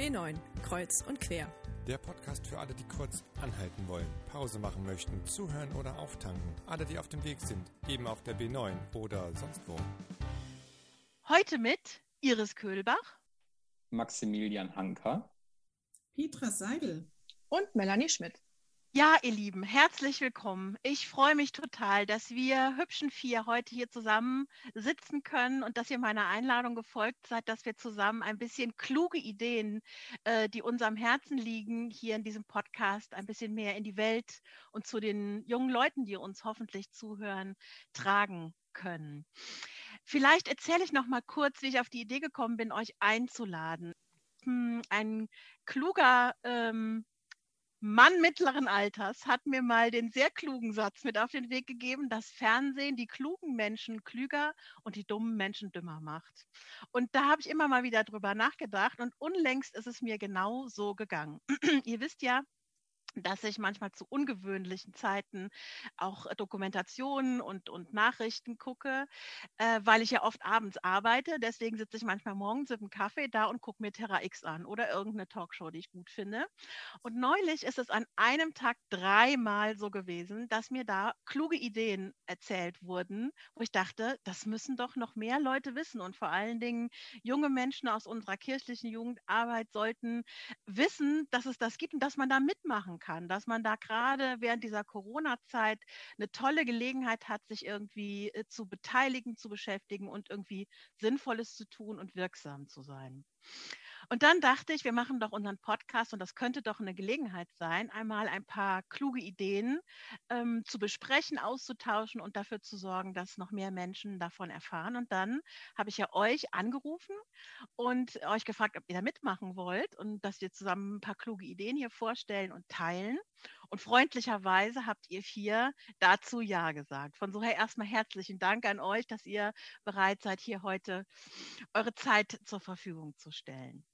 B9, Kreuz und Quer. Der Podcast für alle, die kurz anhalten wollen, Pause machen möchten, zuhören oder auftanken. Alle, die auf dem Weg sind, eben auf der B9 oder sonst wo. Heute mit Iris Köhlbach, Maximilian Hanker, Petra Seidel und Melanie Schmidt. Ja, ihr Lieben, herzlich willkommen. Ich freue mich total, dass wir hübschen vier heute hier zusammen sitzen können und dass ihr meiner Einladung gefolgt seid, dass wir zusammen ein bisschen kluge Ideen, äh, die unserem Herzen liegen, hier in diesem Podcast ein bisschen mehr in die Welt und zu den jungen Leuten, die uns hoffentlich zuhören, tragen können. Vielleicht erzähle ich noch mal kurz, wie ich auf die Idee gekommen bin, euch einzuladen. Hm, ein kluger ähm, Mann mittleren Alters hat mir mal den sehr klugen Satz mit auf den Weg gegeben, dass Fernsehen die klugen Menschen klüger und die dummen Menschen dümmer macht. Und da habe ich immer mal wieder drüber nachgedacht und unlängst ist es mir genau so gegangen. Ihr wisst ja, dass ich manchmal zu ungewöhnlichen Zeiten auch Dokumentationen und, und Nachrichten gucke, äh, weil ich ja oft abends arbeite. Deswegen sitze ich manchmal morgens mit einem Kaffee da und gucke mir Terra X an oder irgendeine Talkshow, die ich gut finde. Und neulich ist es an einem Tag dreimal so gewesen, dass mir da kluge Ideen erzählt wurden, wo ich dachte, das müssen doch noch mehr Leute wissen. Und vor allen Dingen junge Menschen aus unserer kirchlichen Jugendarbeit sollten wissen, dass es das gibt und dass man da mitmachen kann, dass man da gerade während dieser Corona-Zeit eine tolle Gelegenheit hat, sich irgendwie äh, zu beteiligen, zu beschäftigen und irgendwie Sinnvolles zu tun und wirksam zu sein. Und dann dachte ich, wir machen doch unseren Podcast und das könnte doch eine Gelegenheit sein, einmal ein paar kluge Ideen ähm, zu besprechen, auszutauschen und dafür zu sorgen, dass noch mehr Menschen davon erfahren. Und dann habe ich ja euch angerufen und euch gefragt, ob ihr da mitmachen wollt und dass wir zusammen ein paar kluge Ideen hier vorstellen und teilen. Und freundlicherweise habt ihr vier dazu Ja gesagt. Von so her erstmal herzlichen Dank an euch, dass ihr bereit seid, hier heute eure Zeit zur Verfügung zu stellen.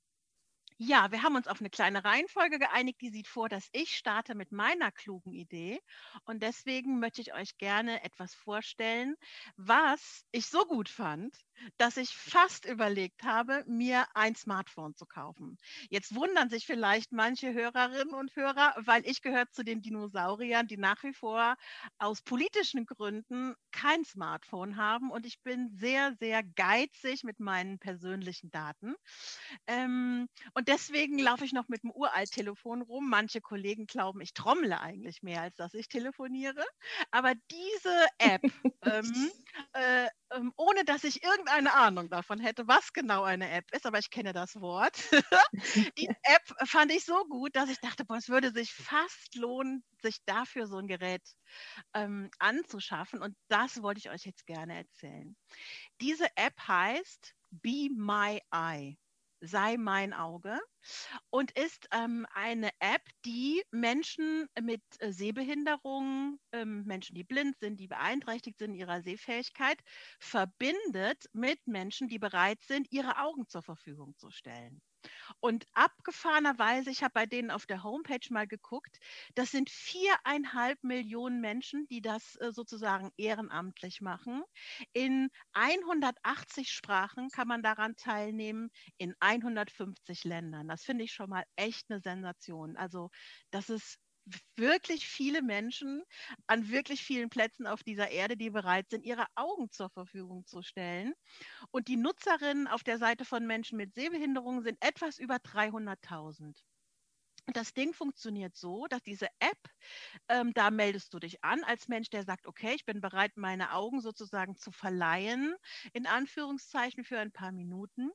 Ja, wir haben uns auf eine kleine Reihenfolge geeinigt, die sieht vor, dass ich starte mit meiner klugen Idee. Und deswegen möchte ich euch gerne etwas vorstellen, was ich so gut fand, dass ich fast überlegt habe, mir ein Smartphone zu kaufen. Jetzt wundern sich vielleicht manche Hörerinnen und Hörer, weil ich gehöre zu den Dinosauriern, die nach wie vor aus politischen Gründen kein Smartphone haben. Und ich bin sehr, sehr geizig mit meinen persönlichen Daten. Ähm, und deswegen laufe ich noch mit dem Uralt-Telefon rum. Manche Kollegen glauben, ich trommle eigentlich mehr, als dass ich telefoniere. Aber diese App, ähm, äh, ähm, ohne dass ich irgendeine Ahnung davon hätte, was genau eine App ist, aber ich kenne das Wort. die App fand ich so gut, dass ich dachte, boah, es würde sich fast lohnen, sich dafür so ein Gerät ähm, anzuschaffen. Und das wollte ich euch jetzt gerne erzählen. Diese App heißt Be My Eye sei mein Auge und ist ähm, eine App, die Menschen mit äh, Sehbehinderungen, ähm, Menschen, die blind sind, die beeinträchtigt sind in ihrer Sehfähigkeit, verbindet mit Menschen, die bereit sind, ihre Augen zur Verfügung zu stellen. Und abgefahrenerweise, ich habe bei denen auf der Homepage mal geguckt, das sind viereinhalb Millionen Menschen, die das äh, sozusagen ehrenamtlich machen. In 180 Sprachen kann man daran teilnehmen, in 150 Ländern. Das finde ich schon mal echt eine Sensation. Also das ist wirklich viele Menschen an wirklich vielen Plätzen auf dieser Erde, die bereit sind, ihre Augen zur Verfügung zu stellen. Und die Nutzerinnen auf der Seite von Menschen mit Sehbehinderungen sind etwas über 300.000. Das Ding funktioniert so, dass diese App, ähm, da meldest du dich an als Mensch, der sagt, okay, ich bin bereit, meine Augen sozusagen zu verleihen, in Anführungszeichen für ein paar Minuten.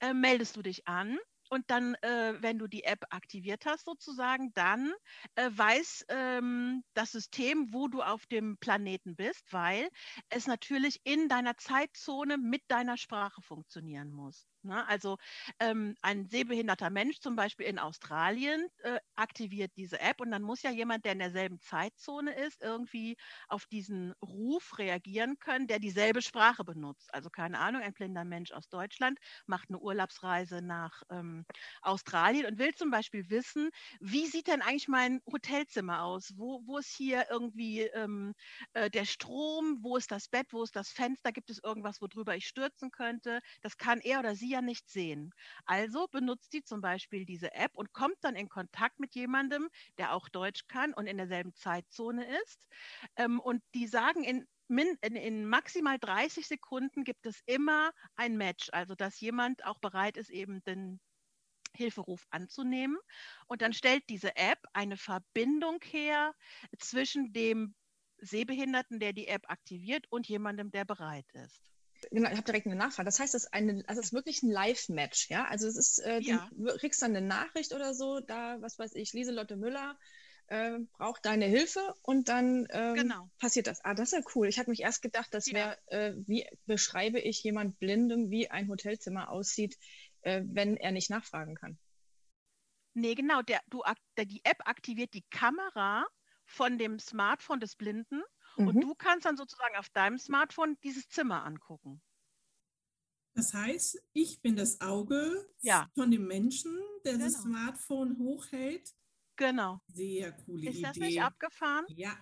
Äh, meldest du dich an und dann, äh, wenn du die App aktiviert hast, sozusagen, dann äh, weiß ähm, das System, wo du auf dem Planeten bist, weil es natürlich in deiner Zeitzone mit deiner Sprache funktionieren muss. Ne? Also ähm, ein sehbehinderter Mensch zum Beispiel in Australien äh, aktiviert diese App und dann muss ja jemand, der in derselben Zeitzone ist, irgendwie auf diesen Ruf reagieren können, der dieselbe Sprache benutzt. Also keine Ahnung, ein blinder Mensch aus Deutschland macht eine Urlaubsreise nach ähm, Australien und will zum Beispiel wissen, wie sieht denn eigentlich mein Hotelzimmer aus? Wo, wo ist hier irgendwie ähm, äh, der Strom? Wo ist das Bett? Wo ist das Fenster? Gibt es irgendwas, worüber ich stürzen könnte? Das kann er oder sie ja nicht sehen. Also benutzt sie zum Beispiel diese App und kommt dann in Kontakt mit jemandem, der auch Deutsch kann und in derselben Zeitzone ist. Ähm, und die sagen in in, in, maximal 30 Sekunden gibt es immer ein Match, also dass jemand auch bereit ist, eben den Hilferuf anzunehmen. Und dann stellt diese App eine Verbindung her zwischen dem Sehbehinderten, der die App aktiviert, und jemandem, der bereit ist. Genau, ich habe direkt eine Nachfrage. Das heißt, es ist, eine, also es ist wirklich ein Live-Match, ja? Also es ist, äh, ja. du kriegst dann eine Nachricht oder so, da, was weiß ich, Lieselotte Müller äh, braucht deine Hilfe und dann ähm, genau. passiert das. Ah, das ist ja cool. Ich hatte mich erst gedacht, das wäre, ja. äh, wie beschreibe ich jemand Blindem, wie ein Hotelzimmer aussieht, äh, wenn er nicht nachfragen kann. Nee, genau. Der, du, die App aktiviert die Kamera von dem Smartphone des Blinden mhm. und du kannst dann sozusagen auf deinem Smartphone dieses Zimmer angucken. Das heißt, ich bin das Auge ja. von dem Menschen, der genau. das Smartphone hochhält Genau. Sehr coole Ist Idee. Ist das nicht abgefahren? Ja.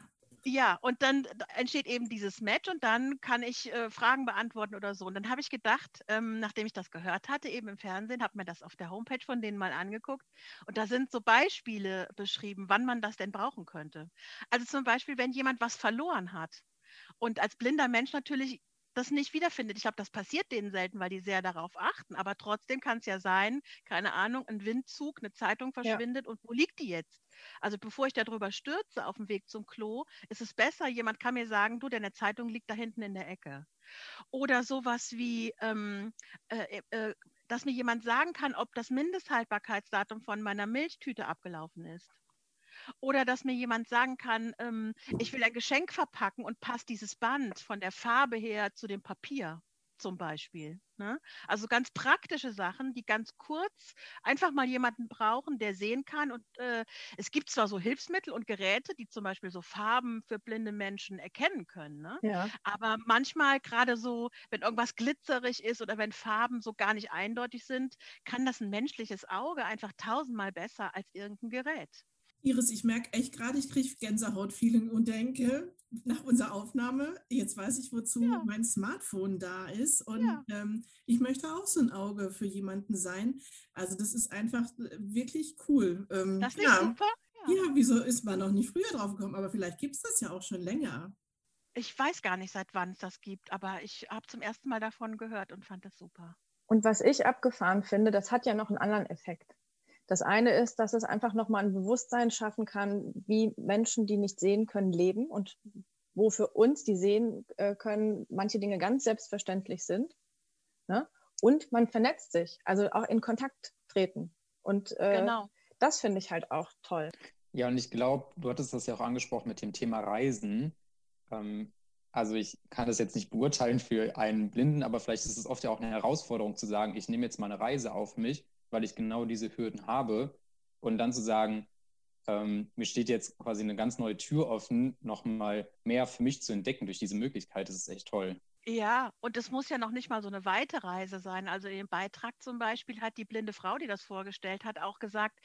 Ja, und dann entsteht eben dieses Match und dann kann ich äh, Fragen beantworten oder so. Und dann habe ich gedacht, ähm, nachdem ich das gehört hatte, eben im Fernsehen, habe mir das auf der Homepage von denen mal angeguckt. Und da sind so Beispiele beschrieben, wann man das denn brauchen könnte. Also zum Beispiel, wenn jemand was verloren hat. Und als blinder Mensch natürlich das nicht wiederfindet. Ich glaube, das passiert denen selten, weil die sehr darauf achten. Aber trotzdem kann es ja sein, keine Ahnung, ein Windzug, eine Zeitung verschwindet ja. und wo liegt die jetzt? Also bevor ich darüber stürze auf dem Weg zum Klo, ist es besser, jemand kann mir sagen, du, deine Zeitung liegt da hinten in der Ecke. Oder sowas wie, ähm, äh, äh, dass mir jemand sagen kann, ob das Mindesthaltbarkeitsdatum von meiner Milchtüte abgelaufen ist. Oder dass mir jemand sagen kann, ähm, ich will ein Geschenk verpacken und passt dieses Band von der Farbe her zu dem Papier zum Beispiel. Ne? Also ganz praktische Sachen, die ganz kurz einfach mal jemanden brauchen, der sehen kann. Und äh, es gibt zwar so Hilfsmittel und Geräte, die zum Beispiel so Farben für blinde Menschen erkennen können. Ne? Ja. Aber manchmal gerade so, wenn irgendwas glitzerig ist oder wenn Farben so gar nicht eindeutig sind, kann das ein menschliches Auge einfach tausendmal besser als irgendein Gerät. Iris, ich merke echt gerade, ich kriege Gänsehaut-Feeling und denke, nach unserer Aufnahme, jetzt weiß ich, wozu ja. mein Smartphone da ist. Und ja. ähm, ich möchte auch so ein Auge für jemanden sein. Also das ist einfach äh, wirklich cool. Ähm, das ist ja. super. Ja. ja, wieso ist man noch nicht früher drauf gekommen? Aber vielleicht gibt es das ja auch schon länger. Ich weiß gar nicht, seit wann es das gibt, aber ich habe zum ersten Mal davon gehört und fand das super. Und was ich abgefahren finde, das hat ja noch einen anderen Effekt. Das eine ist, dass es einfach nochmal ein Bewusstsein schaffen kann, wie Menschen, die nicht sehen können, leben und wo für uns, die sehen äh, können, manche Dinge ganz selbstverständlich sind. Ne? Und man vernetzt sich, also auch in Kontakt treten. Und äh, genau. das finde ich halt auch toll. Ja, und ich glaube, du hattest das ja auch angesprochen mit dem Thema Reisen. Ähm, also ich kann das jetzt nicht beurteilen für einen Blinden, aber vielleicht ist es oft ja auch eine Herausforderung zu sagen, ich nehme jetzt mal eine Reise auf mich weil ich genau diese Hürden habe. Und dann zu sagen, ähm, mir steht jetzt quasi eine ganz neue Tür offen, nochmal mehr für mich zu entdecken durch diese Möglichkeit, das ist echt toll. Ja, und es muss ja noch nicht mal so eine weite Reise sein. Also in dem Beitrag zum Beispiel hat die blinde Frau, die das vorgestellt hat, auch gesagt,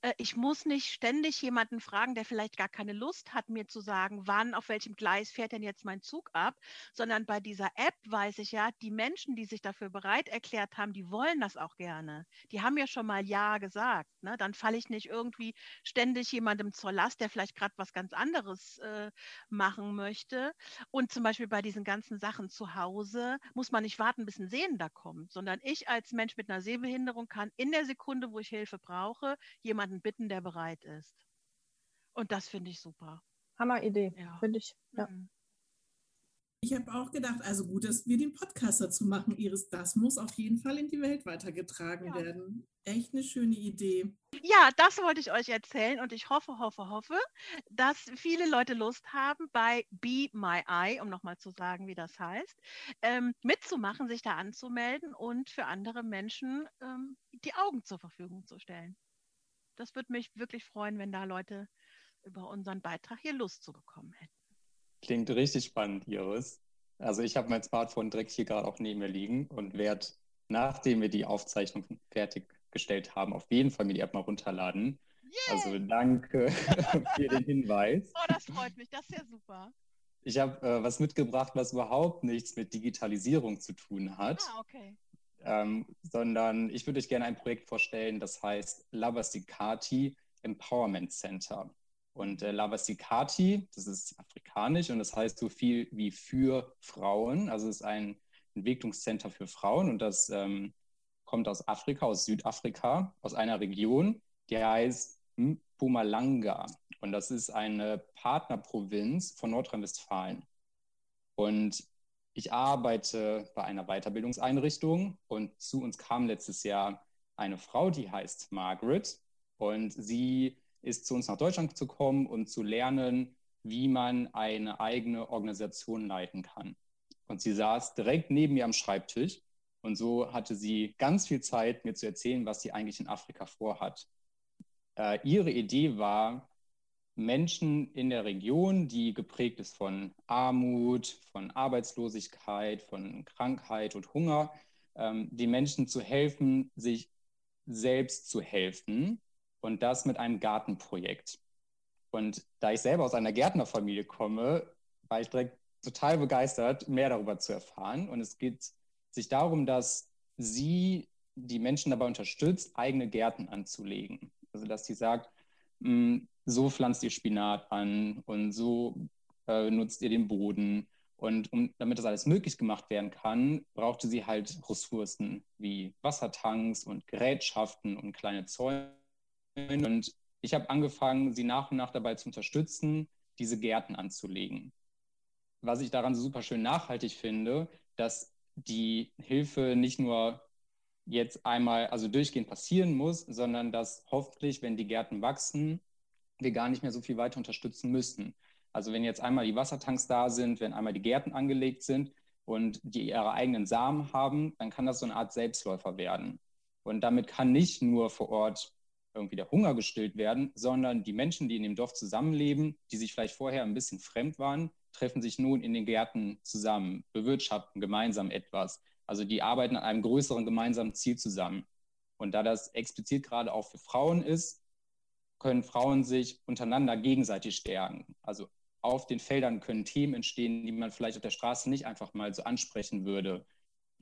äh, ich muss nicht ständig jemanden fragen, der vielleicht gar keine Lust hat, mir zu sagen, wann, auf welchem Gleis fährt denn jetzt mein Zug ab, sondern bei dieser App weiß ich ja, die Menschen, die sich dafür bereit erklärt haben, die wollen das auch gerne. Die haben ja schon mal Ja gesagt. Ne? Dann falle ich nicht irgendwie ständig jemandem zur Last, der vielleicht gerade was ganz anderes äh, machen möchte. Und zum Beispiel bei diesen ganzen Sachen zu zu Hause muss man nicht warten, bis ein Sehender kommt, sondern ich als Mensch mit einer Sehbehinderung kann in der Sekunde, wo ich Hilfe brauche, jemanden bitten, der bereit ist. Und das finde ich super. Hammer Idee, ja. finde ich. Ja. Mhm. Ich habe auch gedacht, also gut, dass wir den Podcast dazu machen, Iris. Das muss auf jeden Fall in die Welt weitergetragen ja. werden. Echt eine schöne Idee. Ja, das wollte ich euch erzählen und ich hoffe, hoffe, hoffe, dass viele Leute Lust haben, bei Be My Eye, um nochmal zu sagen, wie das heißt, ähm, mitzumachen, sich da anzumelden und für andere Menschen ähm, die Augen zur Verfügung zu stellen. Das würde mich wirklich freuen, wenn da Leute über unseren Beitrag hier Lust zu bekommen hätten. Klingt richtig spannend, Iris. Also ich habe mein Smartphone direkt hier gerade auch neben mir liegen und werde, nachdem wir die Aufzeichnung fertig gestellt haben, auf jeden Fall mir die App mal runterladen. Yeah. Also danke für den Hinweis. Oh, das freut mich, das ist ja super. Ich habe äh, was mitgebracht, was überhaupt nichts mit Digitalisierung zu tun hat. Ah, okay. Ähm, sondern ich würde euch gerne ein Projekt vorstellen, das heißt Labastikati Empowerment Center. Und äh, Labastikati, das ist afrikanisch und das heißt so viel wie für Frauen. Also es ist ein Entwicklungscenter für Frauen und das ähm, kommt aus Afrika, aus Südafrika, aus einer Region, die heißt Mpumalanga. Und das ist eine Partnerprovinz von Nordrhein-Westfalen. Und ich arbeite bei einer Weiterbildungseinrichtung und zu uns kam letztes Jahr eine Frau, die heißt Margaret. Und sie ist zu uns nach Deutschland zu kommen und zu lernen, wie man eine eigene Organisation leiten kann. Und sie saß direkt neben mir am Schreibtisch. Und so hatte sie ganz viel Zeit, mir zu erzählen, was sie eigentlich in Afrika vorhat. Äh, ihre Idee war, Menschen in der Region, die geprägt ist von Armut, von Arbeitslosigkeit, von Krankheit und Hunger, ähm, die Menschen zu helfen, sich selbst zu helfen und das mit einem Gartenprojekt. Und da ich selber aus einer Gärtnerfamilie komme, war ich direkt total begeistert, mehr darüber zu erfahren. Und es geht sich darum, dass sie die Menschen dabei unterstützt, eigene Gärten anzulegen. Also dass sie sagt, hm, so pflanzt ihr Spinat an und so äh, nutzt ihr den Boden. Und um, damit das alles möglich gemacht werden kann, brauchte sie halt Ressourcen wie Wassertanks und Gerätschaften und kleine Zäune. Und ich habe angefangen, sie nach und nach dabei zu unterstützen, diese Gärten anzulegen. Was ich daran super schön nachhaltig finde, dass die Hilfe nicht nur jetzt einmal, also durchgehend passieren muss, sondern dass hoffentlich, wenn die Gärten wachsen, wir gar nicht mehr so viel weiter unterstützen müssten. Also wenn jetzt einmal die Wassertanks da sind, wenn einmal die Gärten angelegt sind und die ihre eigenen Samen haben, dann kann das so eine Art Selbstläufer werden. Und damit kann nicht nur vor Ort irgendwie der Hunger gestillt werden, sondern die Menschen, die in dem Dorf zusammenleben, die sich vielleicht vorher ein bisschen fremd waren, treffen sich nun in den Gärten zusammen, bewirtschaften gemeinsam etwas. Also die arbeiten an einem größeren gemeinsamen Ziel zusammen. Und da das explizit gerade auch für Frauen ist, können Frauen sich untereinander gegenseitig stärken. Also auf den Feldern können Themen entstehen, die man vielleicht auf der Straße nicht einfach mal so ansprechen würde.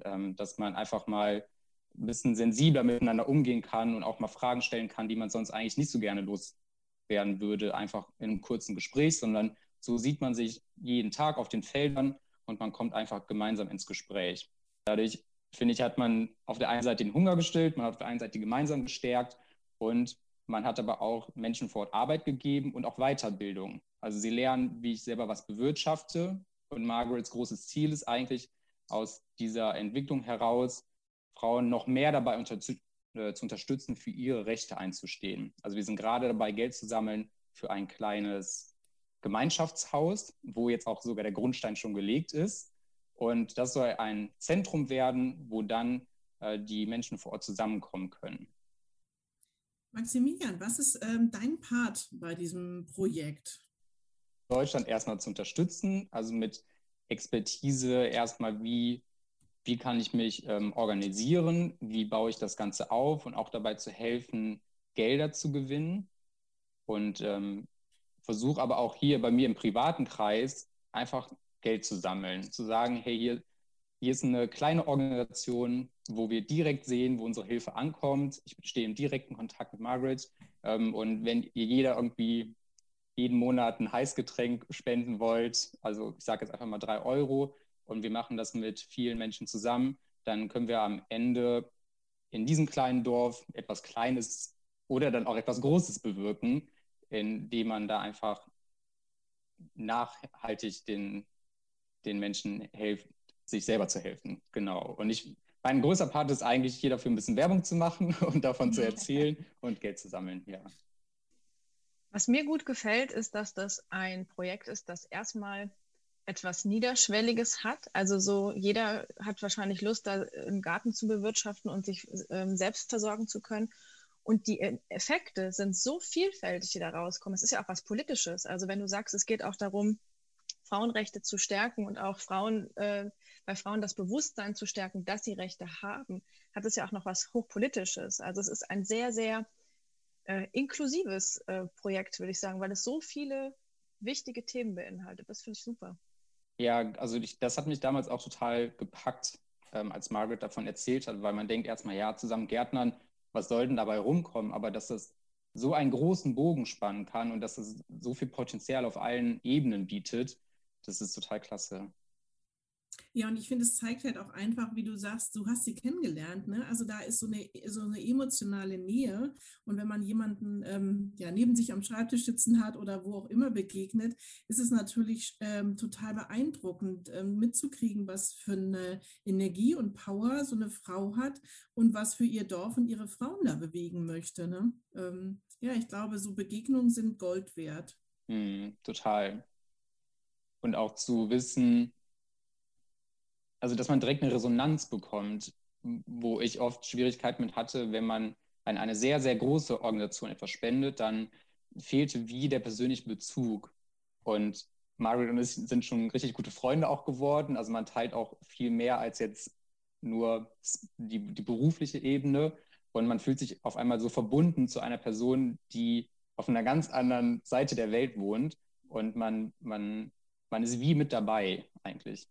Ähm, dass man einfach mal ein bisschen sensibler miteinander umgehen kann und auch mal Fragen stellen kann, die man sonst eigentlich nicht so gerne loswerden würde, einfach in einem kurzen Gespräch, sondern so sieht man sich jeden Tag auf den Feldern und man kommt einfach gemeinsam ins Gespräch. Dadurch, finde ich, hat man auf der einen Seite den Hunger gestillt, man hat auf der einen Seite gemeinsam gestärkt und man hat aber auch Menschen vor Ort Arbeit gegeben und auch Weiterbildung. Also sie lernen, wie ich selber was bewirtschafte. Und Margarets großes Ziel ist eigentlich aus dieser Entwicklung heraus, Frauen noch mehr dabei unter, zu, äh, zu unterstützen, für ihre Rechte einzustehen. Also wir sind gerade dabei, Geld zu sammeln für ein kleines Gemeinschaftshaus, wo jetzt auch sogar der Grundstein schon gelegt ist. Und das soll ein Zentrum werden, wo dann äh, die Menschen vor Ort zusammenkommen können. Maximilian, was ist ähm, dein Part bei diesem Projekt? Deutschland erstmal zu unterstützen, also mit Expertise erstmal, wie wie kann ich mich ähm, organisieren, wie baue ich das Ganze auf und auch dabei zu helfen, Gelder zu gewinnen. Und ähm, versuche aber auch hier bei mir im privaten Kreis einfach Geld zu sammeln, zu sagen, hey, hier, hier ist eine kleine Organisation, wo wir direkt sehen, wo unsere Hilfe ankommt. Ich stehe im direkten Kontakt mit Margaret. Ähm, und wenn ihr jeder irgendwie jeden Monat ein Heißgetränk spenden wollt, also ich sage jetzt einfach mal drei Euro, und wir machen das mit vielen Menschen zusammen, dann können wir am Ende in diesem kleinen Dorf etwas Kleines oder dann auch etwas Großes bewirken, indem man da einfach nachhaltig den, den Menschen hilft, sich selber zu helfen. Genau. Und ich, mein größter Part ist eigentlich, hier dafür ein bisschen Werbung zu machen und davon zu erzählen und Geld zu sammeln. Ja. Was mir gut gefällt, ist, dass das ein Projekt ist, das erstmal etwas Niederschwelliges hat. Also so jeder hat wahrscheinlich Lust, da einen Garten zu bewirtschaften und sich ähm, selbst versorgen zu können. Und die e-, Effekte sind so vielfältig, die da rauskommen. Es ist ja auch was Politisches. Also wenn du sagst, es geht auch darum, Frauenrechte zu stärken und auch Frauen, äh, bei Frauen das Bewusstsein zu stärken, dass sie Rechte haben, hat es ja auch noch was Hochpolitisches. Also es ist ein sehr, sehr äh, inklusives äh, Projekt, würde ich sagen, weil es so viele wichtige Themen beinhaltet. Das finde ich super. Ja, also ich, das hat mich damals auch total gepackt, ähm, als Margaret davon erzählt hat, weil man denkt erstmal, ja, zusammen Gärtnern, was soll denn dabei rumkommen? Aber dass das so einen großen Bogen spannen kann und dass es so viel Potenzial auf allen Ebenen bietet, das ist total klasse. Ja, und ich finde, es zeigt halt auch einfach, wie du sagst, du hast sie kennengelernt. Ne? Also da ist so eine, so eine emotionale Nähe. Und wenn man jemanden ähm, ja, neben sich am Schreibtisch sitzen hat oder wo auch immer begegnet, ist es natürlich ähm, total beeindruckend ähm, mitzukriegen, was für eine Energie und Power so eine Frau hat und was für ihr Dorf und ihre Frauen da bewegen möchte. Ne? Ähm, ja, ich glaube, so Begegnungen sind Gold wert. Mm, total. Und auch zu wissen, also dass man direkt eine Resonanz bekommt, wo ich oft Schwierigkeiten mit hatte, wenn man an eine sehr, sehr große Organisation etwas spendet, dann fehlte wie der persönliche Bezug. Und Margaret und ich sind schon richtig gute Freunde auch geworden. Also man teilt auch viel mehr als jetzt nur die, die berufliche Ebene. Und man fühlt sich auf einmal so verbunden zu einer Person, die auf einer ganz anderen Seite der Welt wohnt. Und man, man, man ist wie mit dabei eigentlich.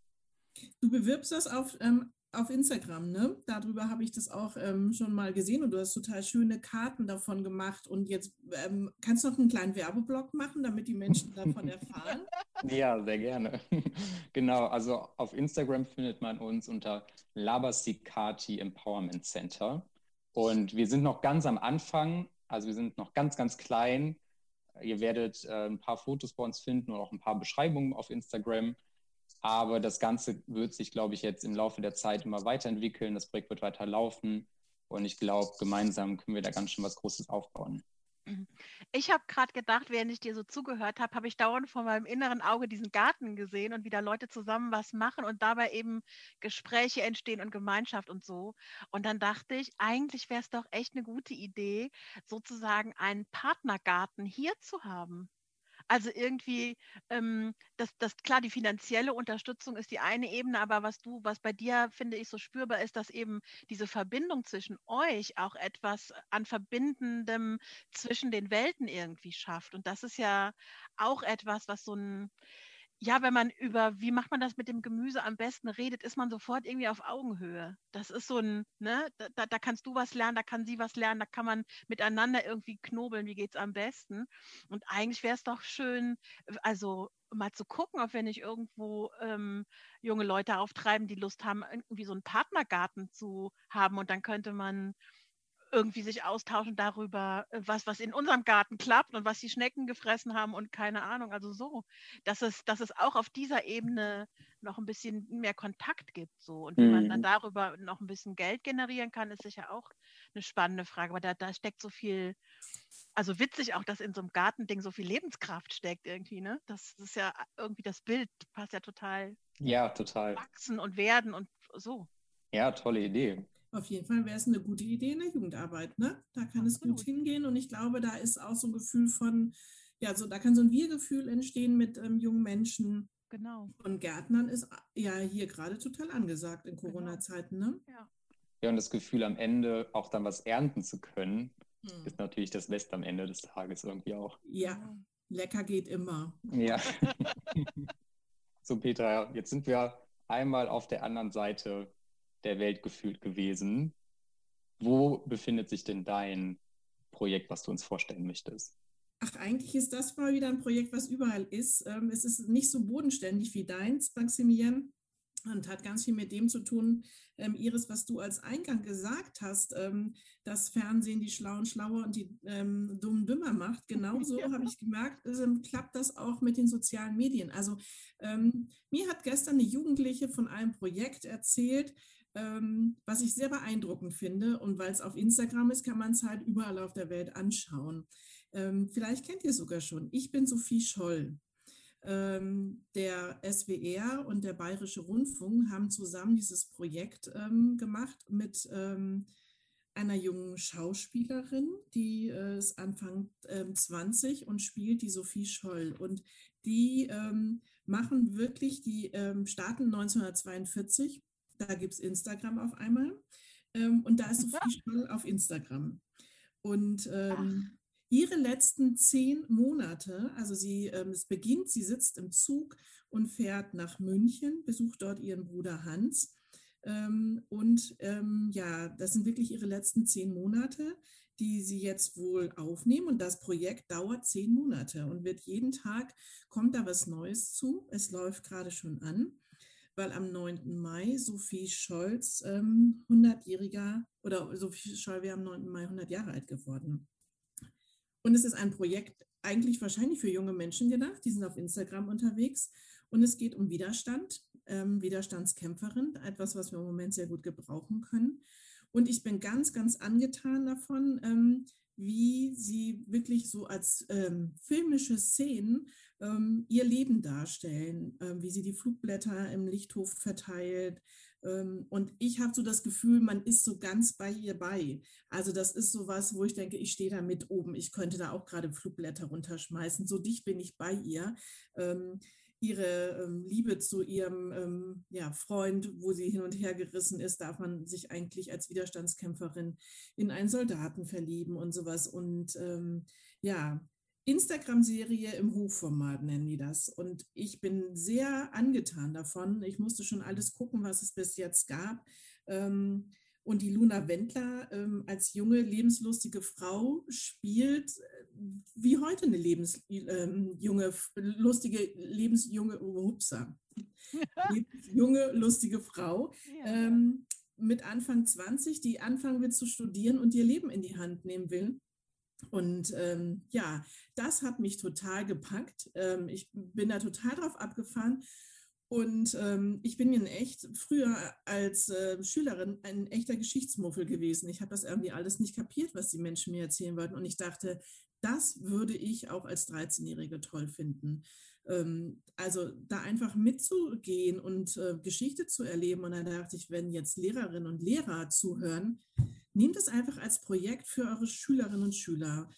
Du bewirbst das auf, ähm, auf Instagram, ne? Darüber habe ich das auch ähm, schon mal gesehen und du hast total schöne Karten davon gemacht. Und jetzt ähm, kannst du noch einen kleinen Werbeblock machen, damit die Menschen davon erfahren? Ja, sehr gerne. genau, also auf Instagram findet man uns unter Labasikati Empowerment Center. Und wir sind noch ganz am Anfang, also wir sind noch ganz, ganz klein. Ihr werdet äh, ein paar Fotos bei uns finden und auch ein paar Beschreibungen auf Instagram. Aber das Ganze wird sich, glaube ich, jetzt im Laufe der Zeit immer weiterentwickeln. Das Projekt wird weiter laufen. Und ich glaube, gemeinsam können wir da ganz schön was Großes aufbauen. Mhm. Ich habe gerade gedacht, während ich dir so zugehört habe, habe ich dauernd vor meinem inneren Auge diesen Garten gesehen und wieder Leute zusammen was machen und dabei eben Gespräche entstehen und Gemeinschaft und so. Und dann dachte ich, eigentlich wäre es doch echt eine gute Idee, sozusagen einen Partnergarten hier zu haben. Also irgendwie, ähm, das, das klar, die finanzielle Unterstützung ist die eine Ebene, aber was du, was bei dir, finde ich, so spürbar ist, dass eben diese Verbindung zwischen euch auch etwas an Verbindendem zwischen den Welten irgendwie schafft. Und das ist ja auch etwas, was so ein, ja, wenn man über, wie macht man das mit dem Gemüse am besten redet, ist man sofort irgendwie auf Augenhöhe. Das ist so ein, ne, da, da kannst du was lernen, da kann sie was lernen, da kann man miteinander irgendwie knobeln, wie geht es am besten. Und eigentlich wäre es doch schön, also mal zu gucken, ob wir nicht irgendwo ähm, junge Leute auftreiben, die Lust haben, irgendwie so einen Partnergarten zu haben. Und dann könnte man irgendwie sich austauschen darüber, äh, was, was in unserem Garten klappt und was die Schnecken gefressen haben und keine Ahnung. Also so, dass es, dass es auch auf dieser Ebene noch ein bisschen mehr Kontakt gibt. So. Und wie mhm. man dann mhm. darüber noch ein bisschen Geld generieren kann, ist sicher auch eine spannende Frage. Aber da, da steckt so viel, also witzig auch, dass in so einem Gartending so viel Lebenskraft steckt irgendwie, ne? Das ist ja irgendwie das Bild, passt ja total. Ja, total. Wachsen und werden und so. Ja, tolle Idee. Auf jeden Fall wäre es eine gute Idee in der Jugendarbeit. Ne? Da kann es gut hingehen und ich glaube, da ist auch so ein Gefühl von, ja, so da kann so ein Wir-Gefühl entstehen mit ähm, jungen Menschen. Genau. Und Gärtnern ist ja hier gerade total angesagt in genau. Corona-Zeiten. Ne? Ja. ja, und das Gefühl am Ende auch dann was ernten zu können, hm. ist natürlich das Beste am Ende des Tages irgendwie auch. Ja, lecker geht immer. Ja. so, Petra, jetzt sind wir einmal auf der anderen Seite der Welt gefühlt gewesen. Wo befindet sich denn dein Projekt, was du uns vorstellen möchtest? Ach, eigentlich ist das mal wieder ein Projekt, was überall ist. Ähm, es ist nicht so bodenständig wie deins, Maximilian, und hat ganz viel mit dem zu tun, ähm, Iris, was du als Eingang gesagt hast, ähm, dass Fernsehen die Schlauen schlauer und die ähm, Dummen dümmer macht. Genauso ja. habe ich gemerkt, ähm, klappt das auch mit den sozialen Medien. Also mir hat gestern eine Jugendliche von einem Projekt erzählt, ähm, was ich sehr beeindruckend finde. Und weil es auf Instagram ist, kann man es halt überall auf der Welt anschauen. Ähm, vielleicht kennt ihr sogar schon. Ich bin Sophie Scholl. Ähm, der SWR und der Bayerische Rundfunk haben zusammen dieses Projekt ähm, gemacht mit ähm, einer jungen Schauspielerin, die äh, ist Anfang 20 und spielt die Sophie Scholl. Und die machen wirklich, die ähm, starten 1942. Da gibt es Instagram auf einmal. Ähm, und da ist Sophie Scholl auf Instagram. Und ähm, ihre letzten zehn Monate, also sie, ähm, es beginnt, sie sitzt im Zug und fährt nach München, besucht dort ihren Bruder Hans. Ähm, und ähm, ja, das sind wirklich ihre letzten zehn Monate, die sie jetzt wohl aufnehmen. Und das Projekt dauert zehn Monate und wird jeden Tag, kommt da was Neues zu. Es läuft gerade schon an, weil am 9. Mai Sophie Scholz ähm, 100-jähriger oder Sophie Scholl wäre am 9. Mai 100 Jahre alt geworden. Und es ist ein Projekt eigentlich wahrscheinlich für junge Menschen gedacht. Die sind auf Instagram unterwegs. Und es geht um Widerstand, ähm, Widerstandskämpferin, etwas, was wir im Moment sehr gut gebrauchen können. Und ich bin ganz, ganz angetan davon, ähm, wie sie wirklich so als ähm, filmische Szenen ähm, ihr Leben darstellen, ähm, wie sie die Flugblätter im Lichthof verteilt, ähm, und ich habe so das Gefühl, man ist so ganz bei ihr bei. Also das ist so was, wo ich denke, ich stehe da mit oben. Ich könnte da auch gerade Flugblätter runterschmeißen. So dicht bin ich bei ihr. Ihre ähm, Liebe zu ihrem ähm, ja, Freund, wo sie hin und her gerissen ist, darf man sich eigentlich als Widerstandskämpferin in einen Soldaten verlieben und sowas. Und ähm, ja, Instagram-Serie im Hochformat nennen die das. Und ich bin sehr angetan davon. Ich musste schon alles gucken, was es bis jetzt gab. Ähm, und die Luna Wendler ähm, als junge, lebenslustige Frau spielt äh, wie heute eine lebensjunge, ähm, lustige, lebensjunge, upsa, junge, lustige Frau. mit Anfang 20, die anfangen will zu studieren und ihr Leben in die Hand nehmen will. Und ähm, ja, das hat mich total gepackt. Ähm, ich bin da total drauf abgefahren. Und ähm, ich bin in echt früher als äh, Schülerin ein echter Geschichtsmuffel gewesen. Ich habe das irgendwie alles nicht kapiert, was die Menschen mir erzählen wollten. Und ich dachte, das würde ich auch als 13-Jährige toll finden. Ähm, also da einfach mitzugehen und äh, Geschichte zu erleben. Und da dachte ich, wenn jetzt Lehrerinnen und Lehrer zuhören, Nehmt es einfach als Projekt für eure Schülerinnen und Schüler.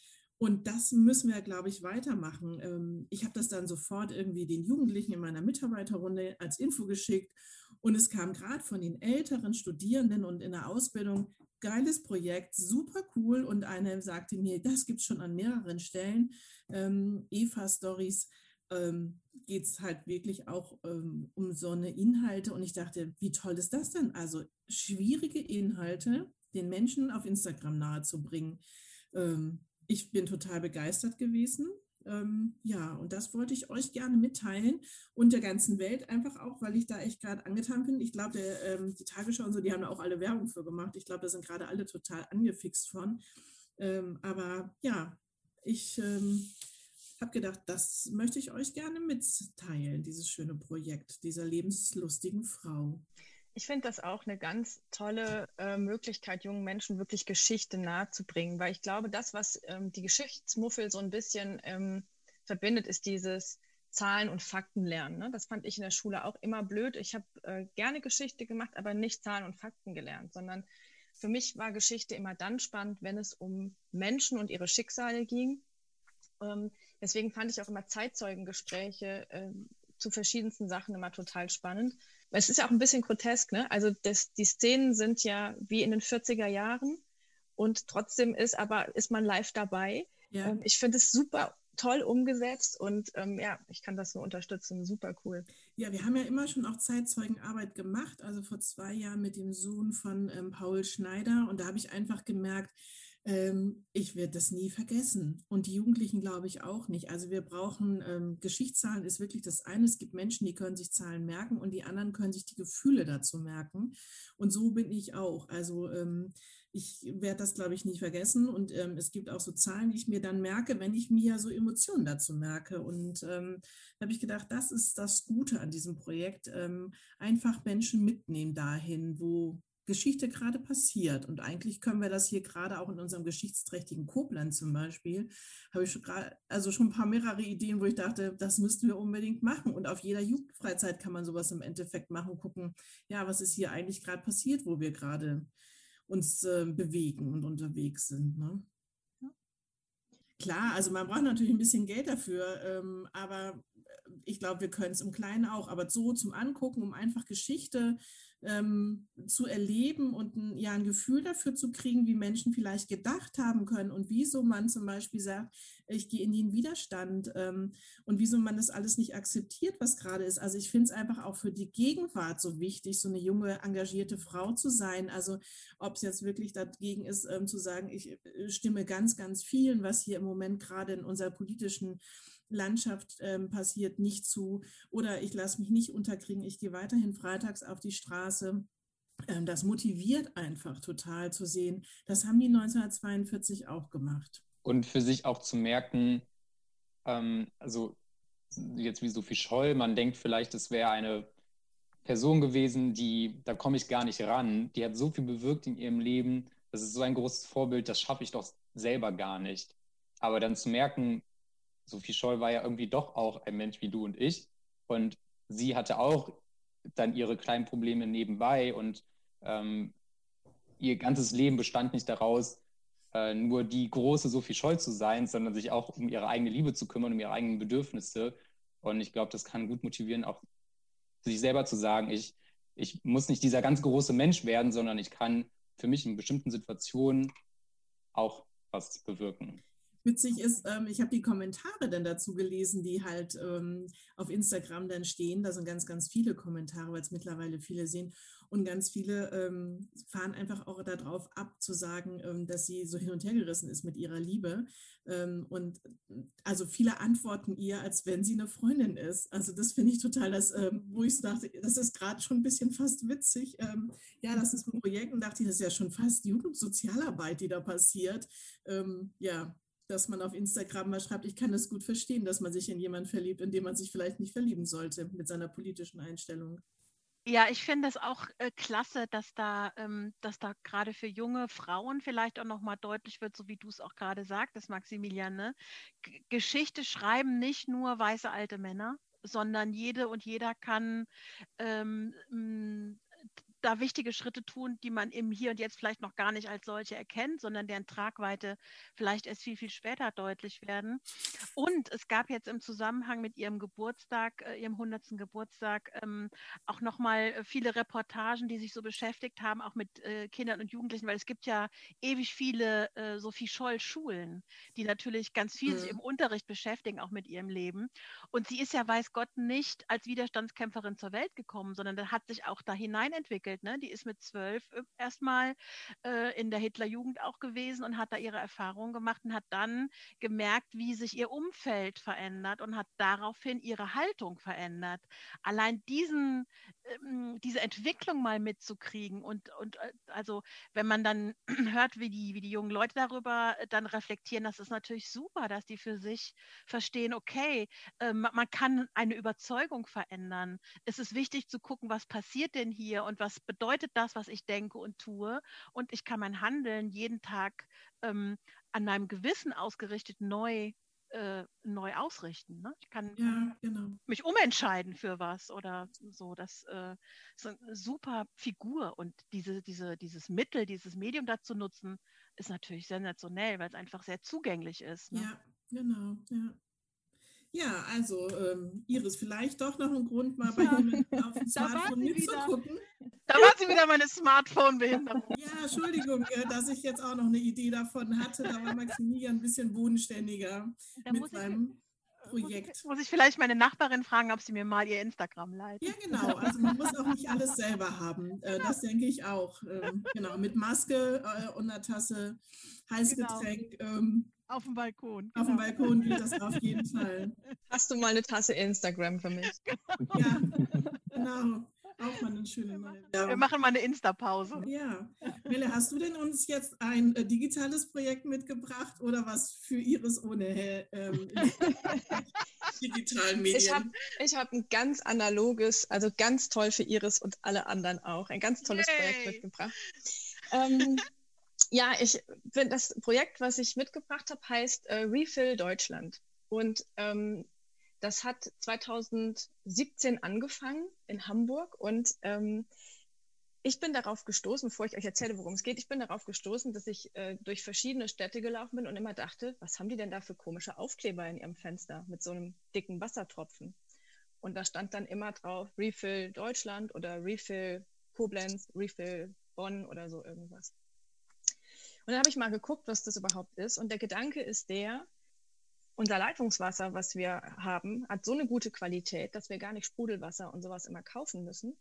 Und das müssen wir, glaube ich, weitermachen. Ähm, ich habe das dann sofort irgendwie den Jugendlichen in meiner Mitarbeiterrunde als Info geschickt. Und es kam gerade von den älteren Studierenden und in der Ausbildung, geiles Projekt, super cool. Und eine sagte mir, das gibt es schon an mehreren Stellen. Ähm, Eva Stories ähm, geht es halt wirklich auch um so eine Inhalte. Und ich dachte, wie toll ist das denn? Also schwierige Inhalte den Menschen auf Instagram nahezubringen. Ich bin total begeistert gewesen. Ähm, ja, und das wollte ich euch gerne mitteilen und der ganzen Welt einfach auch, weil ich da echt gerade angetan bin. Ich glaube, ähm, die Tagesschau und so, die haben da auch alle Werbung für gemacht. Ich glaube, da sind gerade alle total angefixt von. Ähm, aber ja, ich ähm, habe gedacht, das möchte ich euch gerne mitteilen, dieses schöne Projekt dieser lebenslustigen Frau. Ich finde das auch eine ganz tolle äh, Möglichkeit, jungen Menschen wirklich Geschichte nahezubringen, weil ich glaube, das, was ähm, die Geschichtsmuffel so ein bisschen ähm, verbindet, ist dieses Zahlen und Fakten lernen. Ne? Das fand ich in der Schule auch immer blöd. Ich habe äh, gerne Geschichte gemacht, aber nicht Zahlen und Fakten gelernt, sondern für mich war Geschichte immer dann spannend, wenn es um Menschen und ihre Schicksale ging. Ähm, deswegen fand ich auch immer Zeitzeugengespräche äh, zu verschiedensten Sachen immer total spannend es ist ja auch ein bisschen grotesk, ne? Also das, die Szenen sind ja wie in den 40er Jahren und trotzdem ist aber ist man live dabei. Ja. Ähm, ich finde es super toll umgesetzt und ähm, ja, ich kann das nur unterstützen. Super cool. Ja, wir haben ja immer schon auch Zeitzeugenarbeit gemacht, also vor zwei Jahren mit dem Sohn von ähm, Paul Schneider und da habe ich einfach gemerkt, ähm, ich werde das nie vergessen. Und die Jugendlichen glaube ich auch nicht. Also wir brauchen, ähm, Geschichtszahlen ist wirklich das eine. Es gibt Menschen, die können sich Zahlen merken und die anderen können sich die Gefühle dazu merken. Und so bin ich auch. Also ähm, ich werde das, glaube ich, nie vergessen. Und ähm, es gibt auch so Zahlen, die ich mir dann merke, wenn ich mir so Emotionen dazu merke. Und ähm, da habe ich gedacht, das ist das Gute an diesem Projekt. Ähm, einfach Menschen mitnehmen dahin, wo Geschichte gerade passiert. Und eigentlich können wir das hier gerade auch in unserem geschichtsträchtigen Koblenz zum Beispiel, habe ich schon gerade, also schon ein paar mehrere Ideen, wo ich dachte, das müssten wir unbedingt machen. Und auf jeder Jugendfreizeit kann man sowas im Endeffekt machen, gucken, ja, was ist hier eigentlich gerade passiert, wo wir gerade uns äh, bewegen und unterwegs sind. Ne? Klar, also man braucht natürlich ein bisschen Geld dafür, ähm, aber ich glaube, wir können es im Kleinen auch, aber so zum Angucken, um einfach Geschichte ähm, zu erleben und ein, ja, ein Gefühl dafür zu kriegen, wie Menschen vielleicht gedacht haben können und wieso man zum Beispiel sagt, ich gehe in den Widerstand ähm, und wieso man das alles nicht akzeptiert, was gerade ist. Also ich finde es einfach auch für die Gegenwart so wichtig, so eine junge, engagierte Frau zu sein. Also ob es jetzt wirklich dagegen ist, ähm, zu sagen, ich äh, stimme ganz, ganz vielen, was hier im Moment gerade in unserer politischen Landschaft ähm, passiert, nicht zu oder ich lasse mich nicht unterkriegen, ich gehe weiterhin freitags auf die Straße. Ähm, das motiviert einfach total zu sehen. Das haben die 1942 auch gemacht. Und für sich auch zu merken, ähm, also jetzt wie Sophie Scholl, man denkt vielleicht, es wäre eine Person gewesen, die, da komme ich gar nicht ran, die hat so viel bewirkt in ihrem Leben, das ist so ein großes Vorbild, das schaffe ich doch selber gar nicht. Aber dann zu merken, Sophie Scholl war ja irgendwie doch auch ein Mensch wie du und ich. Und sie hatte auch dann ihre kleinen Probleme nebenbei und ähm, ihr ganzes Leben bestand nicht daraus, äh, nur die große Sophie Scholl zu sein, sondern sich auch um ihre eigene Liebe zu kümmern, um ihre eigenen Bedürfnisse. Und ich glaube, das kann gut motivieren, auch sich selber zu sagen, ich, ich muss nicht dieser ganz große Mensch werden, sondern ich kann für mich in bestimmten Situationen auch was bewirken witzig ist, ähm, ich habe die Kommentare dann dazu gelesen, die halt ähm, auf Instagram dann stehen. Da sind ganz, ganz viele Kommentare, weil es mittlerweile viele sehen. Und ganz viele ähm, fahren einfach auch darauf ab, zu sagen, ähm, dass sie so hin und her gerissen ist mit ihrer Liebe. Ähm, und also viele antworten ihr, als wenn sie eine Freundin ist. Also das finde ich total, das, ähm, wo ich dachte, das ist gerade schon ein bisschen fast witzig. ja, das ist ein Projekt und dachte ich, das ist ja schon fast Jugendsozialarbeit, die da passiert. ja, dass man auf Instagram mal schreibt, ich kann das gut verstehen, dass man sich in jemanden verliebt, in den man sich vielleicht nicht verlieben sollte mit seiner politischen Einstellung. Ja, ich finde es auch äh, klasse, dass da, ähm, dass da gerade für junge Frauen vielleicht auch nochmal deutlich wird, so wie du es auch gerade sagtest, Maximilian, ne? Geschichte schreiben nicht nur weiße alte Männer, sondern jede und jeder kann ähm, da wichtige Schritte tun, die man im Hier und Jetzt vielleicht noch gar nicht als solche erkennt, sondern deren Tragweite vielleicht erst viel, viel später deutlich werden. Und es gab jetzt im Zusammenhang mit ihrem Geburtstag, äh, ihrem 100. Geburtstag, ähm, auch nochmal viele Reportagen, die sich so beschäftigt haben, auch mit äh, Kindern und Jugendlichen, weil es gibt ja ewig viele äh, Sophie Scholl-Schulen, die natürlich ganz viel mhm. sich im Unterricht beschäftigen, auch mit ihrem Leben. Und sie ist ja, weiß Gott, nicht als Widerstandskämpferin zur Welt gekommen, sondern hat sich auch da hinein entwickelt erzählt, ne? die ist mit zwölf äh, erstmal äh, in der Hitlerjugend auch gewesen und hat da ihre Erfahrungen gemacht und hat dann gemerkt, wie sich ihr Umfeld verändert und hat daraufhin ihre Haltung verändert. Allein diesen, diese Entwicklung mal mitzukriegen und, und äh, also wenn man dann hört, wie die, wie die jungen Leute darüber äh, dann reflektieren, das ist natürlich super, dass die für sich verstehen, okay, äh, man kann eine Überzeugung verändern. Es ist wichtig zu gucken, was passiert denn hier und was bedeutet das, was ich denke und tue. Und ich kann mein Handeln jeden Tag ähm, an meinem Gewissen ausgerichtet neu äh, neu ausrichten. Ne? Ich kann ja, genau. mich umentscheiden für was oder so. Das äh, ist eine super Figur und diese, diese, dieses Mittel, dieses Medium dazu nutzen, ist natürlich sensationell, weil es einfach sehr zugänglich ist. Ne? Ja, genau. Ja. Ja, also ähm, Iris, vielleicht doch noch ein Grund, mal bei ja. jemandem auf dem Smartphone mitzugucken. Da war sie wieder meine Smartphone-Behinderung. Ja, Entschuldigung, äh, dass ich jetzt auch noch eine Idee davon hatte. Da war Maximilian ein bisschen bodenständiger da mit seinem Projekt. Muss ich, muss ich, vielleicht meine Nachbarin fragen, ob sie mir mal ihr Instagram leitet? Ja, genau. Also man muss auch nicht alles selber haben. Äh, das denke ich auch. Ähm, genau, mit Maske äh, und einer Tasse heißes genau. Auf dem Balkon. Auf dem genau. Balkon geht das auf jeden Fall. Hast du mal eine Tasse Instagram für mich? ja, genau. Auch mal eine schöne neue Wir machen mal eine Insta-Pause. Ja. Melle, hast du denn uns jetzt ein äh, digitales Projekt mitgebracht oder was für Iris ohne ähm, digitalen Medien? Ich habe ich hab ein ganz analoges, also ganz toll für Iris und alle anderen auch, ein ganz tolles Yay. Projekt mitgebracht. Ähm, ja, ich finde, das Projekt, was ich mitgebracht habe, heißt äh, Refill Deutschland. Und ähm, das hat 2017 angefangen in Hamburg und ähm, ich bin darauf gestoßen, bevor ich euch erzähle, worum es geht, ich bin darauf gestoßen, dass ich äh, durch verschiedene Städte gelaufen bin und immer dachte, was haben die denn da für komische Aufkleber in ihrem Fenster mit so einem dicken Wassertropfen? Und da stand dann immer drauf Refill Deutschland oder Refill Koblenz, Refill Bonn oder so irgendwas. Und dann habe ich mal geguckt, was das überhaupt ist. Und der Gedanke ist der, unser Leitungswasser, was wir haben, hat so eine gute Qualität, dass wir gar nicht Sprudelwasser und sowas immer kaufen müssen.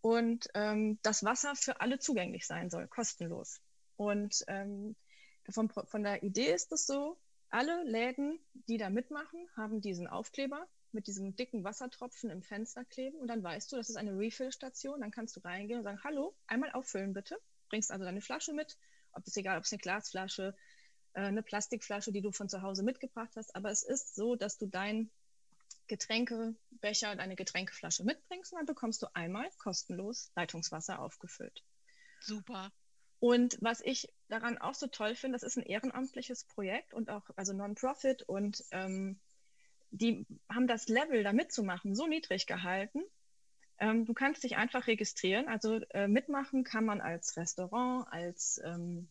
Und ähm, das Wasser für alle zugänglich sein soll, kostenlos. Und ähm, von, von der Idee ist es so, alle Läden, die da mitmachen, haben diesen Aufkleber mit diesem dicken Wassertropfen im Fenster kleben und dann weißt du, das ist eine Refill-Station. Dann kannst du reingehen und sagen, hallo, einmal auffüllen bitte. Bringst also deine Flasche mit, ob es egal, ob es eine Glasflasche, äh, eine Plastikflasche, die du von zu Hause mitgebracht hast. Aber es ist so, dass du dein Getränkebecher, deine Getränkeflasche mitbringst und dann bekommst du einmal kostenlos Leitungswasser aufgefüllt. Super. Und was ich daran auch so toll finde, das ist ein ehrenamtliches Projekt und auch also Non-Profit und ähm, die haben das Level da mitzumachen so niedrig gehalten. Ähm, du kannst dich einfach registrieren. Also äh, mitmachen kann man als Restaurant, als ähm,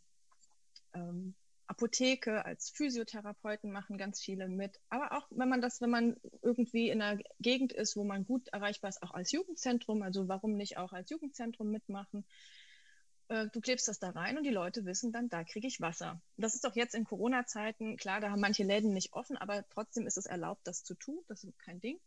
ähm, Apotheke, als Physiotherapeuten machen ganz viele mit. Aber auch wenn man das, wenn man irgendwie in einer Gegend ist, wo man gut erreichbar ist, auch als Jugendzentrum. Also warum nicht auch als Jugendzentrum mitmachen? Äh, du klebst das da rein und die Leute wissen dann, da kriege ich Wasser. Das ist doch jetzt in Corona-Zeiten, klar, da haben manche Läden nicht offen, aber trotzdem ist es erlaubt, das zu tun. Das ist kein Ding.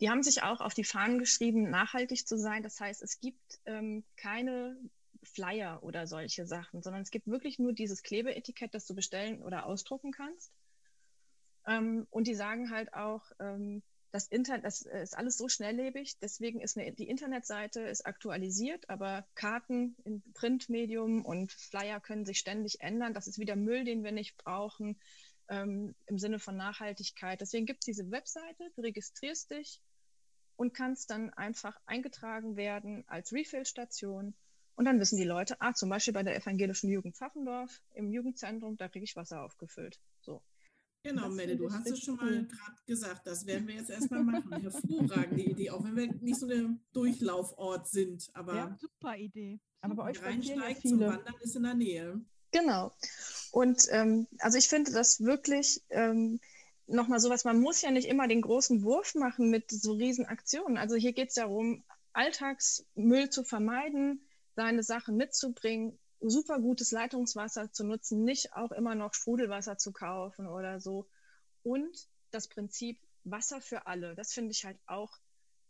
Die haben sich auch auf die Fahnen geschrieben, nachhaltig zu sein. Das heißt, es gibt ähm, keine Flyer oder solche Sachen, sondern es gibt wirklich nur dieses Klebeetikett, das du bestellen oder ausdrucken kannst. Ähm, und die sagen halt auch, ähm, das Internet, das ist alles so schnelllebig, deswegen ist eine, die Internetseite ist aktualisiert, aber Karten im Printmedium und Flyer können sich ständig ändern. Das ist wieder Müll, den wir nicht brauchen ähm, im Sinne von Nachhaltigkeit. Deswegen gibt es diese Webseite, du registrierst dich und kannst dann einfach eingetragen werden als Refill-Station. Und dann wissen die Leute, ah, zum Beispiel bei der evangelischen Jugend Pfaffendorf im Jugendzentrum, da kriege ich Wasser aufgefüllt. So. Genau, Melle, du hast es schon mal gerade gesagt, das werden wir jetzt erstmal machen. Hervorragende Idee, auch wenn wir nicht so ein Durchlaufort sind. Aber ja, super Idee. Aber bei euch reinsteigt ja zum Wandern ist in der Nähe. Genau. Und ähm, also ich finde das wirklich ähm, nochmal sowas, man muss ja nicht immer den großen Wurf machen mit so riesen Aktionen. Also hier geht es darum, Alltagsmüll zu vermeiden, seine Sachen mitzubringen, super gutes Leitungswasser zu nutzen, nicht auch immer noch Sprudelwasser zu kaufen oder so. Und das Prinzip Wasser für alle, das finde ich halt auch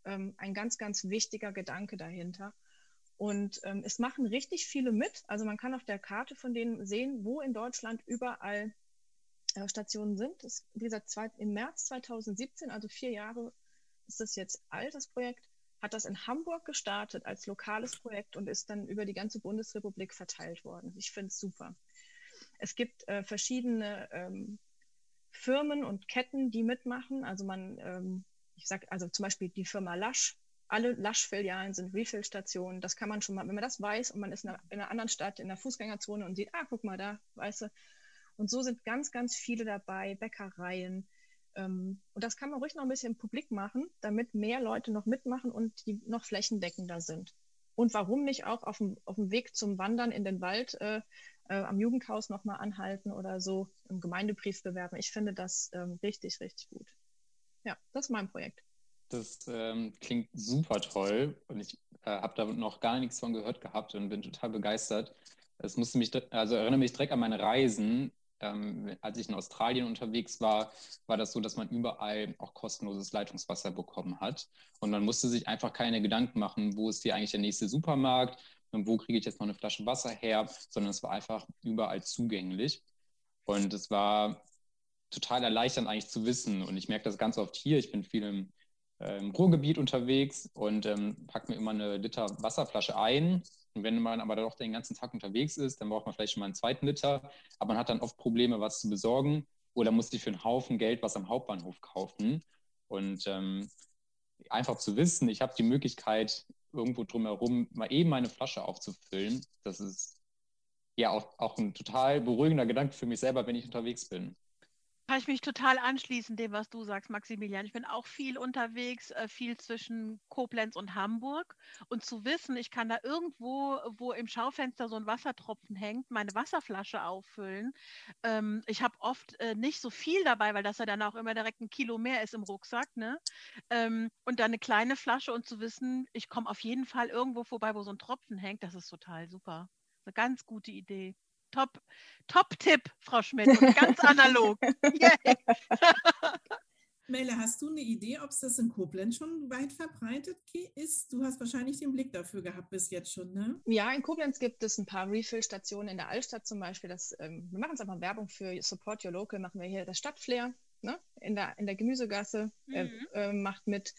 ähm, ein ganz, ganz wichtiger Gedanke dahinter. Und ähm, es machen richtig viele mit. Also man kann auf der Karte von denen sehen, wo in Deutschland überall Stationen sind. Das, wie gesagt, zwei, im März 2017, also vier Jahre ist das jetzt alt, das Projekt, hat das in Hamburg gestartet als lokales Projekt und ist dann über die ganze Bundesrepublik verteilt worden. Ich finde es super. Es gibt äh, verschiedene ähm, Firmen und Ketten, die mitmachen. Also man, ähm, ich sage, also zum Beispiel die Firma Lasch. Alle Lasch-Filialen sind Refill-Stationen. Das kann man schon mal, wenn man das weiß und man ist in einer, in einer anderen Stadt in der Fußgängerzone und sieht, ah, guck mal da, weißt du. Und so sind ganz, ganz viele dabei, Bäckereien, ähm, und das kann man ruhig noch ein bisschen publik machen, damit mehr Leute noch mitmachen und die noch flächendeckender sind. Und warum nicht auch auf dem, auf dem Weg zum Wandern in den Wald äh, äh, am Jugendhaus nochmal anhalten oder so im Gemeindebrief bewerben. Ich finde das ähm, richtig, richtig gut. Ja, das ist mein Projekt. Das ähm, klingt super toll und ich äh, habe da noch gar nichts von gehört gehabt und bin total begeistert. Es musste mich, also erinnere mich direkt an meine Reisen ähm, als ich in Australien unterwegs war, war das so, dass man überall auch kostenloses Leitungswasser bekommen hat. Und man musste sich einfach keine Gedanken machen, wo ist hier eigentlich der nächste Supermarkt und wo kriege ich jetzt noch eine Flasche Wasser her, sondern es war einfach überall zugänglich. Und es war total erleichternd eigentlich zu wissen. Und ich merke das ganz oft hier. Ich bin viel im, äh, im Ruhrgebiet unterwegs und ähm, packe mir immer eine Liter Wasserflasche ein und wenn man aber doch den ganzen Tag unterwegs ist, dann braucht man vielleicht schon mal einen zweiten Liter, aber man hat dann oft Probleme, was zu besorgen oder muss sich für einen Haufen Geld was am Hauptbahnhof kaufen. Und ähm, einfach zu wissen, ich habe die Möglichkeit, irgendwo drumherum mal eben meine Flasche aufzufüllen, das ist ja auch, auch ein total beruhigender Gedanke für mich selber, wenn ich unterwegs bin. Kann ich mich total anschließen, dem, was du sagst, Maximilian. Ich bin auch viel unterwegs, äh, viel zwischen Koblenz und Hamburg. Und zu wissen, ich kann da irgendwo, wo im Schaufenster so ein Wassertropfen hängt, meine Wasserflasche auffüllen. Ähm, ich habe oft äh, nicht so viel dabei, weil das ja dann auch immer direkt ein Kilo mehr ist im Rucksack. Ne? Ähm, und dann eine kleine Flasche und zu wissen, ich komme auf jeden Fall irgendwo vorbei, wo so ein Tropfen hängt, das ist total super. Eine ganz gute Idee. Top, Top-Tipp, Frau Schmidt. Ganz analog. Melle, hast du eine Idee, ob es das in Koblenz schon weit verbreitet ist? Du hast wahrscheinlich den Blick dafür gehabt bis jetzt schon, ne? Ja, in Koblenz gibt es ein paar Refill-Stationen in der Altstadt zum Beispiel. Das, ähm, wir machen uns einfach Werbung für Support Your Local, machen wir hier das Stadtflair ne? in, der, in der Gemüsegasse, äh, mhm. äh, äh, macht mit.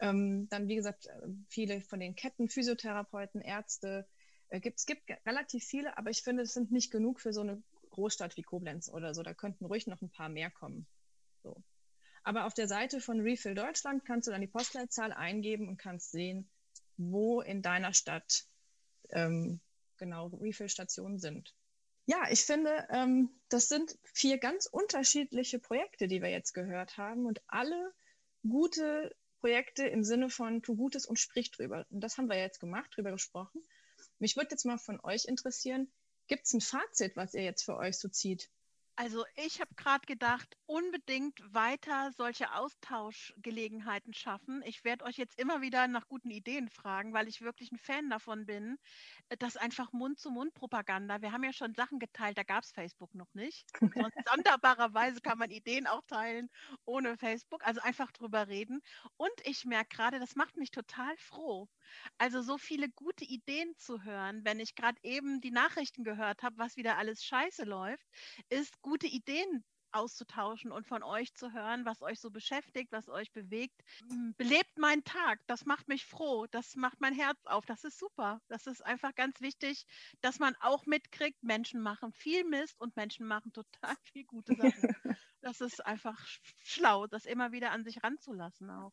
Ähm, dann, wie gesagt, äh, viele von den Ketten, Physiotherapeuten, Ärzte, äh, gibt, es gibt relativ viele, aber ich finde, es sind nicht genug für so eine Großstadt wie Koblenz oder so. Da könnten ruhig noch ein paar mehr kommen. So. Aber auf der Seite von Refill Deutschland kannst du dann die Postleitzahl eingeben und kannst sehen, wo in deiner Stadt ähm, genau Refill-Stationen sind. Ja, ich finde, ähm, das sind vier ganz unterschiedliche Projekte, die wir jetzt gehört haben und alle gute Projekte im Sinne von tu Gutes und sprich drüber. Und das haben wir jetzt gemacht, drüber gesprochen. Mich würde jetzt mal von euch interessieren, gibt es ein Fazit, was ihr jetzt für euch so zieht? Also ich habe gerade gedacht, unbedingt weiter solche Austauschgelegenheiten schaffen. Ich werde euch jetzt immer wieder nach guten Ideen fragen, weil ich wirklich ein Fan davon bin, äh, dass einfach Mund-zu-Mund-Propaganda, wir haben ja schon Sachen geteilt, da gab es Facebook noch nicht. Und sonderbarerweise kann man Ideen auch teilen ohne Facebook, also einfach drüber reden. Und ich merke gerade, das macht mich total froh. Also so viele gute Ideen zu hören, wenn ich gerade eben die Nachrichten gehört habe, was wieder alles scheiße läuft, ist gute Ideen auszutauschen und von euch zu hören, was euch so beschäftigt, was euch bewegt. Hm, belebt meinen Tag, das macht mich froh, das macht mein Herz auf, das ist super. Das ist einfach ganz wichtig, dass man auch mitkriegt, Menschen machen viel Mist und Menschen machen total viel gute Sachen. Das ist einfach schlau, das immer wieder an sich ranzulassen auch.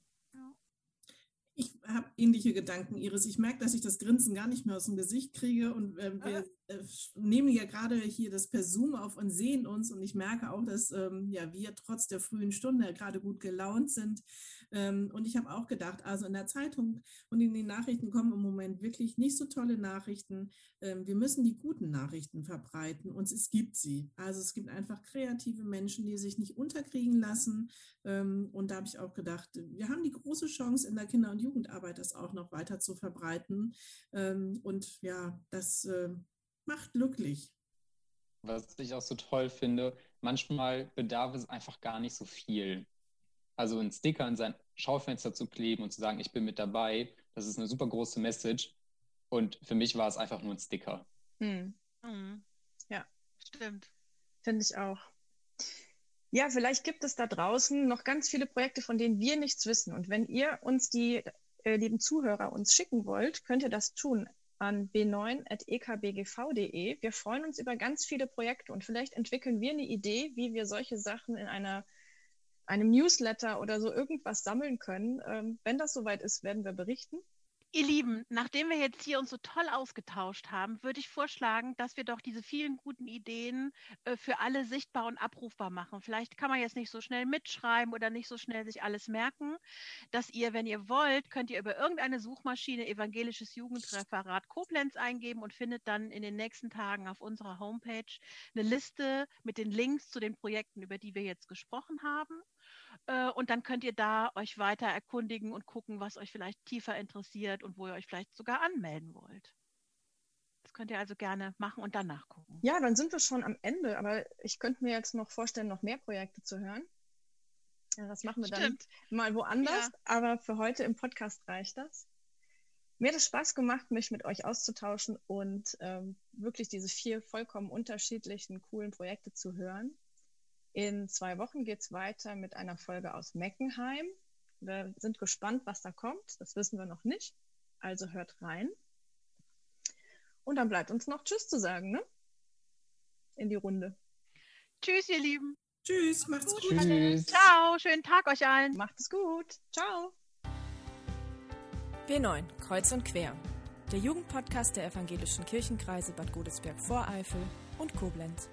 Ich habe ähnliche Gedanken, Iris. Ich merke, dass ich das Grinsen gar nicht mehr aus dem Gesicht kriege. Und äh, wir äh, nehmen ja gerade hier das per Zoom auf und sehen uns. Und ich merke auch, dass ähm, ja, wir trotz der frühen Stunde gerade gut gelaunt sind. Ähm, und ich habe auch gedacht, also in der Zeitung und in den Nachrichten kommen im Moment wirklich nicht so tolle Nachrichten. Ähm, wir müssen die guten Nachrichten verbreiten und es gibt sie. Also es gibt einfach kreative Menschen, die sich nicht unterkriegen lassen. Ähm, und da habe ich auch gedacht, wir haben die große Chance in der Kinder- und Jugendarbeit das auch noch weiter zu verbreiten. Ähm, und ja, das äh, macht glücklich. Was ich auch so toll finde, manchmal bedarf es einfach gar nicht so viel. Also einen Sticker in sein Schaufenster zu kleben und zu sagen, ich bin mit dabei, das ist eine super große Message. Und für mich war es einfach nur ein Sticker. Hm. Mhm. Ja, stimmt. Finde ich auch. Ja, vielleicht gibt es da draußen noch ganz viele Projekte, von denen wir nichts wissen. Und wenn ihr uns die, äh, lieben Zuhörer, uns schicken wollt, könnt ihr das tun an b9.ekbgv.de. Wir freuen uns über ganz viele Projekte und vielleicht entwickeln wir eine Idee, wie wir solche Sachen in einer, einem Newsletter oder so irgendwas sammeln können. Ähm, wenn das soweit ist, werden wir berichten. Ihr Lieben, nachdem wir jetzt hier uns so toll ausgetauscht haben, würde ich vorschlagen, dass wir doch diese vielen guten Ideen äh, für alle sichtbar und abrufbar machen. Vielleicht kann man jetzt nicht so schnell mitschreiben oder nicht so schnell sich alles merken, dass ihr, wenn ihr wollt, könnt ihr über irgendeine Suchmaschine evangelisches Jugendreferat Koblenz eingeben und findet dann in den nächsten Tagen auf unserer Homepage eine Liste mit den Links zu den Projekten, über die wir jetzt gesprochen haben. Äh, und dann könnt ihr da euch weiter erkundigen und gucken, was euch vielleicht tiefer interessiert und wo ihr euch vielleicht sogar anmelden wollt. Das könnt ihr also gerne machen und dann nachgucken. Ja, dann sind wir schon am Ende, aber ich könnte mir jetzt noch vorstellen, noch mehr Projekte zu hören. Ja, das machen wir Stimmt. dann mal woanders, ja. aber für heute im Podcast reicht das. Mir hat es Spaß gemacht, mich mit euch auszutauschen und ähm, wirklich diese vier vollkommen unterschiedlichen, coolen Projekte zu hören. In zwei Wochen geht es weiter mit einer Folge aus Meckenheim. Wir sind gespannt, was da kommt. Das wissen wir noch nicht. Also hört rein. Und dann bleibt uns noch Tschüss zu sagen, ne? In die Runde. Tschüss, ihr Lieben. Tschüss, macht's gut. Tschüss. Ciao, schönen Tag euch allen. Macht es gut. Ciao. B9, Kreuz und Quer. Der Jugendpodcast der evangelischen Kirchenkreise Bad Godesberg-Voreifel und Koblenz.